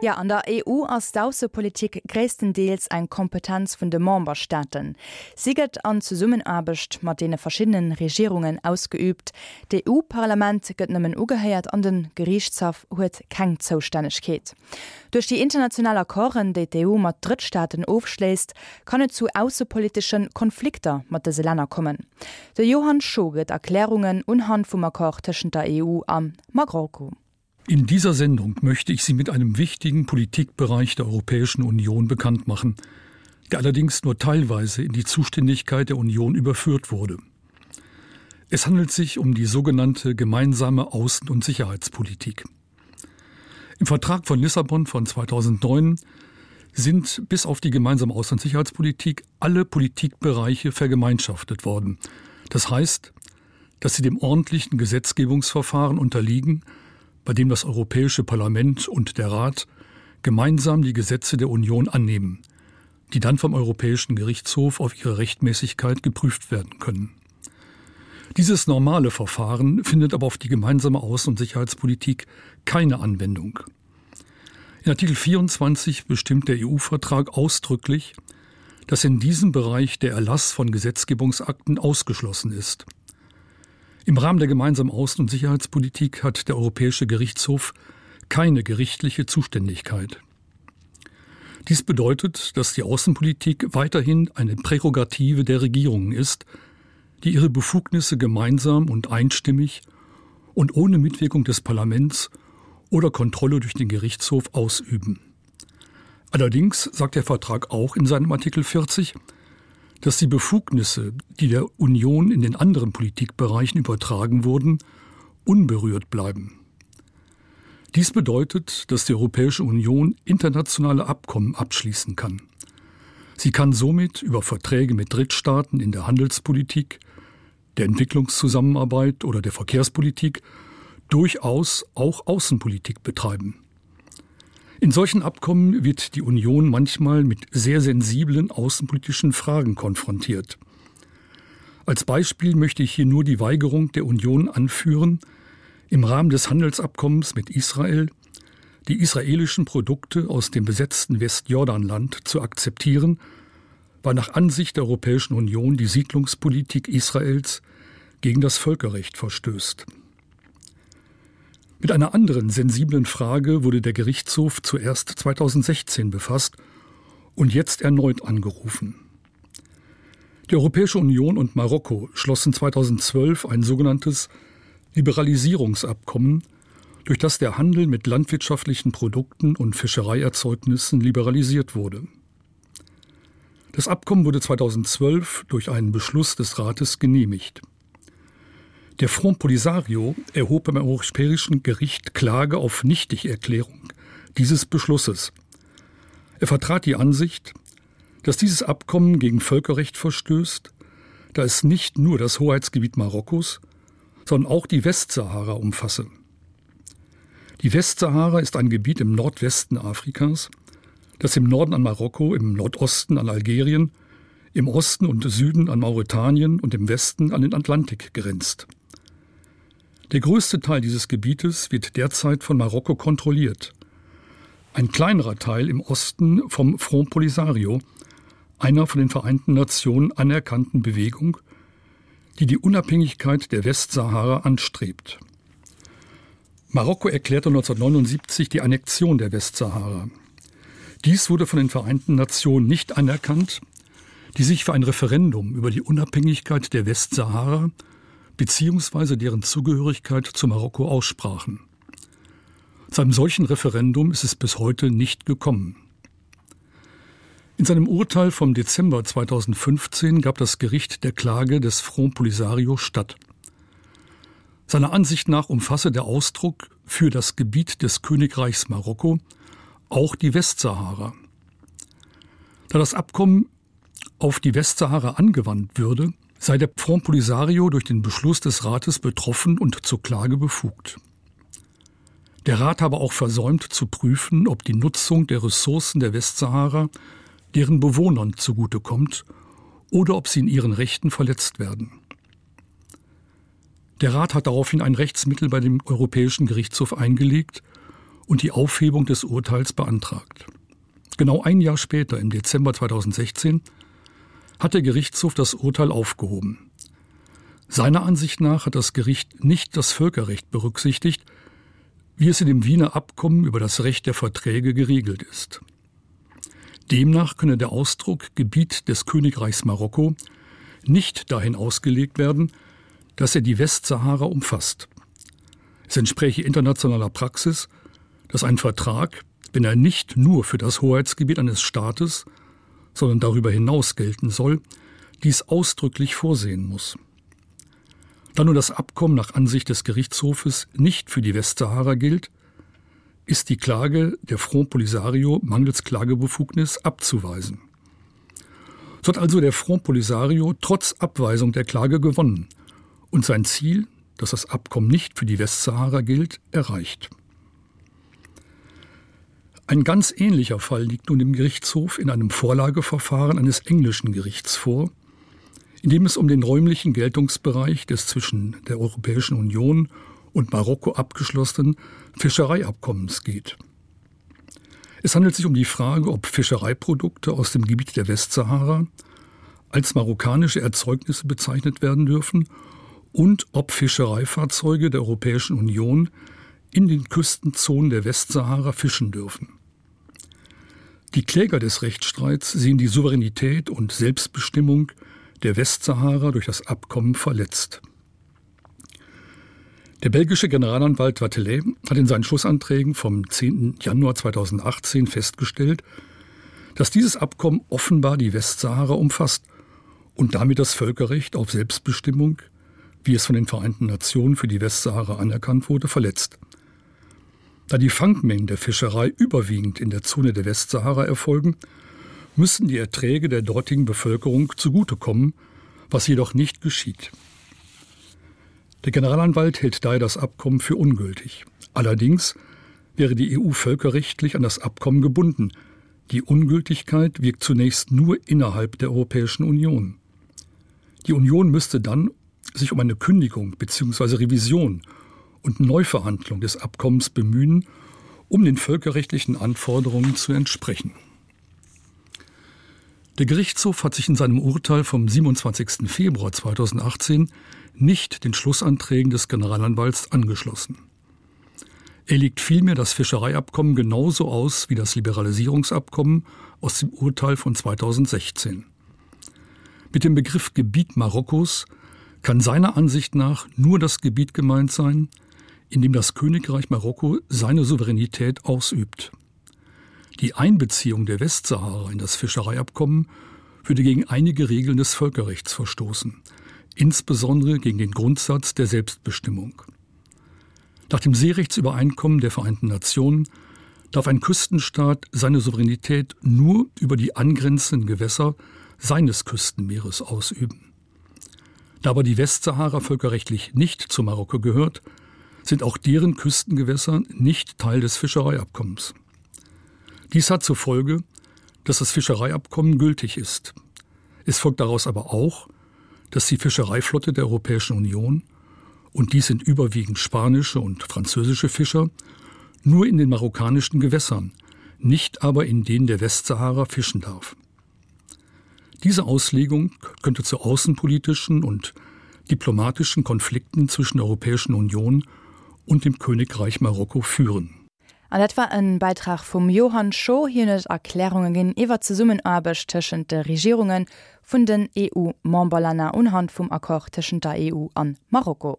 Ja an der EU ass d'Außenpolitik gréstendeels eng Kompetenz vun de Mombastaaten. Siget an zu Summenabecht mat dee verschiedenen Regierungen ausgeübt. De EU-Parlament gëtt nëmmen ugeheiert an den Gerichtshaft huet keng Zostännegkeet. Durch die internationaler Koren de EU mat Drittstaaten aufschläst, kann et zu außenpolitischen Konflikter mat de Länder kommen. De Johann Schoget Erklärungen unhand vum Akkor tschen der EU am Marokko. In dieser Sendung möchte ich Sie mit einem wichtigen Politikbereich der Europäischen Union bekannt machen, der allerdings nur teilweise in die Zuständigkeit der Union überführt wurde. Es handelt sich um die sogenannte gemeinsame Außen- und Sicherheitspolitik. Im Vertrag von Lissabon von 2009 sind bis auf die gemeinsame Außen- und Sicherheitspolitik alle Politikbereiche vergemeinschaftet worden. Das heißt, dass sie dem ordentlichen Gesetzgebungsverfahren unterliegen, bei dem das Europäische Parlament und der Rat gemeinsam die Gesetze der Union annehmen, die dann vom Europäischen Gerichtshof auf ihre Rechtmäßigkeit geprüft werden können. Dieses normale Verfahren findet aber auf die gemeinsame Außen- und Sicherheitspolitik keine Anwendung. In Artikel 24 bestimmt der EU-Vertrag ausdrücklich, dass in diesem Bereich der Erlass von Gesetzgebungsakten ausgeschlossen ist. Im Rahmen der gemeinsamen Außen- und Sicherheitspolitik hat der Europäische Gerichtshof keine gerichtliche Zuständigkeit. Dies bedeutet, dass die Außenpolitik weiterhin eine Prärogative der Regierungen ist, die ihre Befugnisse gemeinsam und einstimmig und ohne Mitwirkung des Parlaments oder Kontrolle durch den Gerichtshof ausüben. Allerdings sagt der Vertrag auch in seinem Artikel 40, dass die Befugnisse, die der Union in den anderen Politikbereichen übertragen wurden, unberührt bleiben. Dies bedeutet, dass die Europäische Union internationale Abkommen abschließen kann. Sie kann somit über Verträge mit Drittstaaten in der Handelspolitik, der Entwicklungszusammenarbeit oder der Verkehrspolitik durchaus auch Außenpolitik betreiben. In solchen Abkommen wird die Union manchmal mit sehr sensiblen außenpolitischen Fragen konfrontiert. Als Beispiel möchte ich hier nur die Weigerung der Union anführen, im Rahmen des Handelsabkommens mit Israel die israelischen Produkte aus dem besetzten Westjordanland zu akzeptieren, weil nach Ansicht der Europäischen Union die Siedlungspolitik Israels gegen das Völkerrecht verstößt. Mit einer anderen sensiblen Frage wurde der Gerichtshof zuerst 2016 befasst und jetzt erneut angerufen. Die Europäische Union und Marokko schlossen 2012 ein sogenanntes Liberalisierungsabkommen, durch das der Handel mit landwirtschaftlichen Produkten und Fischereierzeugnissen liberalisiert wurde. Das Abkommen wurde 2012 durch einen Beschluss des Rates genehmigt. Der Front Polisario erhob beim Europäischen Gericht Klage auf Nichtigerklärung dieses Beschlusses. Er vertrat die Ansicht, dass dieses Abkommen gegen Völkerrecht verstößt, da es nicht nur das Hoheitsgebiet Marokkos, sondern auch die Westsahara umfasse. Die Westsahara ist ein Gebiet im Nordwesten Afrikas, das im Norden an Marokko, im Nordosten an Algerien, im Osten und Süden an Mauretanien und im Westen an den Atlantik grenzt. Der größte Teil dieses Gebietes wird derzeit von Marokko kontrolliert. Ein kleinerer Teil im Osten vom Front Polisario, einer von den Vereinten Nationen anerkannten Bewegung, die die Unabhängigkeit der Westsahara anstrebt. Marokko erklärte 1979 die Annexion der Westsahara. Dies wurde von den Vereinten Nationen nicht anerkannt, die sich für ein Referendum über die Unabhängigkeit der Westsahara beziehungsweise deren Zugehörigkeit zu Marokko aussprachen. Zu einem solchen Referendum ist es bis heute nicht gekommen. In seinem Urteil vom Dezember 2015 gab das Gericht der Klage des Front Polisario statt. Seiner Ansicht nach umfasse der Ausdruck für das Gebiet des Königreichs Marokko auch die Westsahara. Da das Abkommen auf die Westsahara angewandt würde, sei der Front Polisario durch den Beschluss des Rates betroffen und zur Klage befugt. Der Rat habe auch versäumt zu prüfen, ob die Nutzung der Ressourcen der Westsahara deren Bewohnern zugutekommt oder ob sie in ihren Rechten verletzt werden. Der Rat hat daraufhin ein Rechtsmittel bei dem Europäischen Gerichtshof eingelegt und die Aufhebung des Urteils beantragt. Genau ein Jahr später, im Dezember 2016, hat der Gerichtshof das Urteil aufgehoben. Seiner Ansicht nach hat das Gericht nicht das Völkerrecht berücksichtigt, wie es in dem Wiener Abkommen über das Recht der Verträge geregelt ist. Demnach könne der Ausdruck Gebiet des Königreichs Marokko nicht dahin ausgelegt werden, dass er die Westsahara umfasst. Es entspräche internationaler Praxis, dass ein Vertrag, wenn er nicht nur für das Hoheitsgebiet eines Staates, sondern darüber hinaus gelten soll, dies ausdrücklich vorsehen muss. Da nun das Abkommen nach Ansicht des Gerichtshofes nicht für die Westsahara gilt, ist die Klage der Front Polisario mangels Klagebefugnis abzuweisen. So hat also der Front Polisario trotz Abweisung der Klage gewonnen und sein Ziel, dass das Abkommen nicht für die Westsahara gilt, erreicht. Ein ganz ähnlicher Fall liegt nun im Gerichtshof in einem Vorlageverfahren eines englischen Gerichts vor, in dem es um den räumlichen Geltungsbereich des zwischen der Europäischen Union und Marokko abgeschlossenen Fischereiabkommens geht. Es handelt sich um die Frage, ob Fischereiprodukte aus dem Gebiet der Westsahara als marokkanische Erzeugnisse bezeichnet werden dürfen und ob Fischereifahrzeuge der Europäischen Union in den Küstenzonen der Westsahara fischen dürfen. Die Kläger des Rechtsstreits sehen die Souveränität und Selbstbestimmung der Westsahara durch das Abkommen verletzt. Der belgische Generalanwalt Watelet hat in seinen Schlussanträgen vom 10. Januar 2018 festgestellt, dass dieses Abkommen offenbar die Westsahara umfasst und damit das Völkerrecht auf Selbstbestimmung, wie es von den Vereinten Nationen für die Westsahara anerkannt wurde, verletzt. Da die Fangmengen der Fischerei überwiegend in der Zone der Westsahara erfolgen, müssen die Erträge der dortigen Bevölkerung zugutekommen, was jedoch nicht geschieht. Der Generalanwalt hält daher das Abkommen für ungültig. Allerdings wäre die EU völkerrechtlich an das Abkommen gebunden. Die Ungültigkeit wirkt zunächst nur innerhalb der Europäischen Union. Die Union müsste dann sich um eine Kündigung bzw. Revision und Neuverhandlung des Abkommens bemühen, um den völkerrechtlichen Anforderungen zu entsprechen. Der Gerichtshof hat sich in seinem Urteil vom 27. Februar 2018 nicht den Schlussanträgen des Generalanwalts angeschlossen. Er legt vielmehr das Fischereiabkommen genauso aus wie das Liberalisierungsabkommen aus dem Urteil von 2016. Mit dem Begriff Gebiet Marokkos kann seiner Ansicht nach nur das Gebiet gemeint sein, in dem das Königreich Marokko seine Souveränität ausübt. Die Einbeziehung der Westsahara in das Fischereiabkommen würde gegen einige Regeln des Völkerrechts verstoßen, insbesondere gegen den Grundsatz der Selbstbestimmung. Nach dem Seerechtsübereinkommen der Vereinten Nationen darf ein Küstenstaat seine Souveränität nur über die angrenzenden Gewässer seines Küstenmeeres ausüben. Da aber die Westsahara völkerrechtlich nicht zu Marokko gehört, sind auch deren Küstengewässer nicht Teil des Fischereiabkommens. Dies hat zur Folge, dass das Fischereiabkommen gültig ist. Es folgt daraus aber auch, dass die Fischereiflotte der Europäischen Union und dies sind überwiegend spanische und französische Fischer nur in den marokkanischen Gewässern, nicht aber in denen der Westsahara fischen darf. Diese Auslegung könnte zu außenpolitischen und diplomatischen Konflikten zwischen der Europäischen Union und dem Königreich Marokko führen. An etwa ein Beitrag vom Johann Scho hinet Erklärungen gin iwwer ze Summenarbecht tschen de Regierungen vun den EU-Mombalana unhand vum Akkor tschen der EU an Marokko.